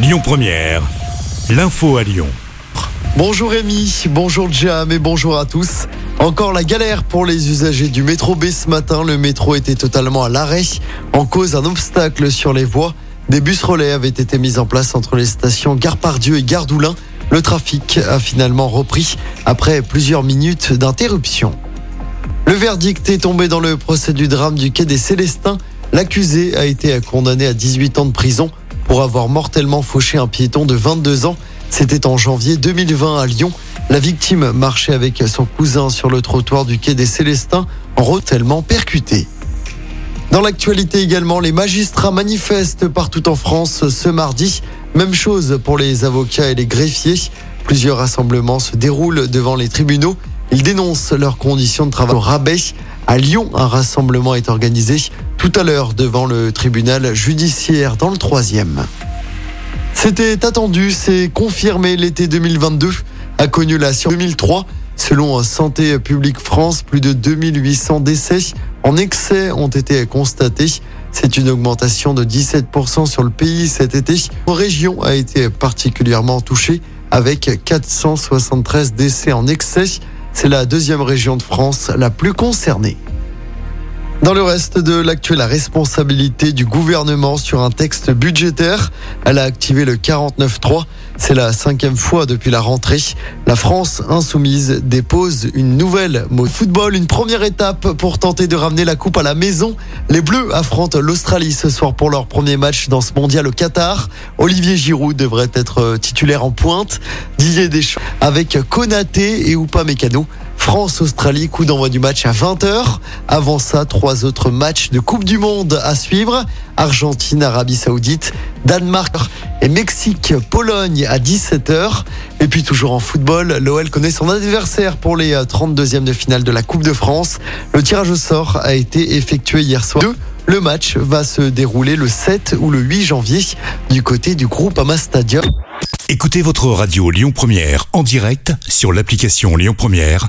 Lyon Première, l'info à Lyon. Bonjour Rémi, bonjour Jam et bonjour à tous. Encore la galère pour les usagers du métro B ce matin. Le métro était totalement à l'arrêt en cause d'un obstacle sur les voies. Des bus relais avaient été mis en place entre les stations Gare Pardieu et Gare Doulin. Le trafic a finalement repris après plusieurs minutes d'interruption. Le verdict est tombé dans le procès du drame du quai des Célestins. L'accusé a été condamné à 18 ans de prison pour avoir mortellement fauché un piéton de 22 ans. C'était en janvier 2020 à Lyon. La victime marchait avec son cousin sur le trottoir du quai des Célestins en tellement percuté. Dans l'actualité également, les magistrats manifestent partout en France ce mardi. Même chose pour les avocats et les greffiers. Plusieurs rassemblements se déroulent devant les tribunaux. Ils dénoncent leurs conditions de travail au rabais. À Lyon, un rassemblement est organisé tout à l'heure devant le tribunal judiciaire dans le troisième. C'était attendu, c'est confirmé l'été 2022 a connu la sur 2003. Selon Santé publique France, plus de 2800 décès en excès ont été constatés. C'est une augmentation de 17% sur le pays cet été. La région a été particulièrement touchée avec 473 décès en excès. C'est la deuxième région de France la plus concernée. Dans le reste de l'actuelle, la responsabilité du gouvernement sur un texte budgétaire. Elle a activé le 49.3. C'est la cinquième fois depuis la rentrée. La France insoumise dépose une nouvelle mot football, une première étape pour tenter de ramener la coupe à la maison. Les Bleus affrontent l'Australie ce soir pour leur premier match dans ce mondial au Qatar. Olivier Giroud devrait être titulaire en pointe. Didier Deschamps avec Konaté et Oupa Mécano. France-Australie, coup d'envoi du match à 20h. Avant ça, trois autres matchs de Coupe du Monde à suivre. Argentine, Arabie Saoudite, Danemark et Mexique, Pologne à 17h. Et puis toujours en football, l'OL connaît son adversaire pour les 32e de finale de la Coupe de France. Le tirage au sort a été effectué hier soir. Le match va se dérouler le 7 ou le 8 janvier du côté du groupe Ama Stadium. Écoutez votre radio Lyon Première en direct sur l'application Lyon Première,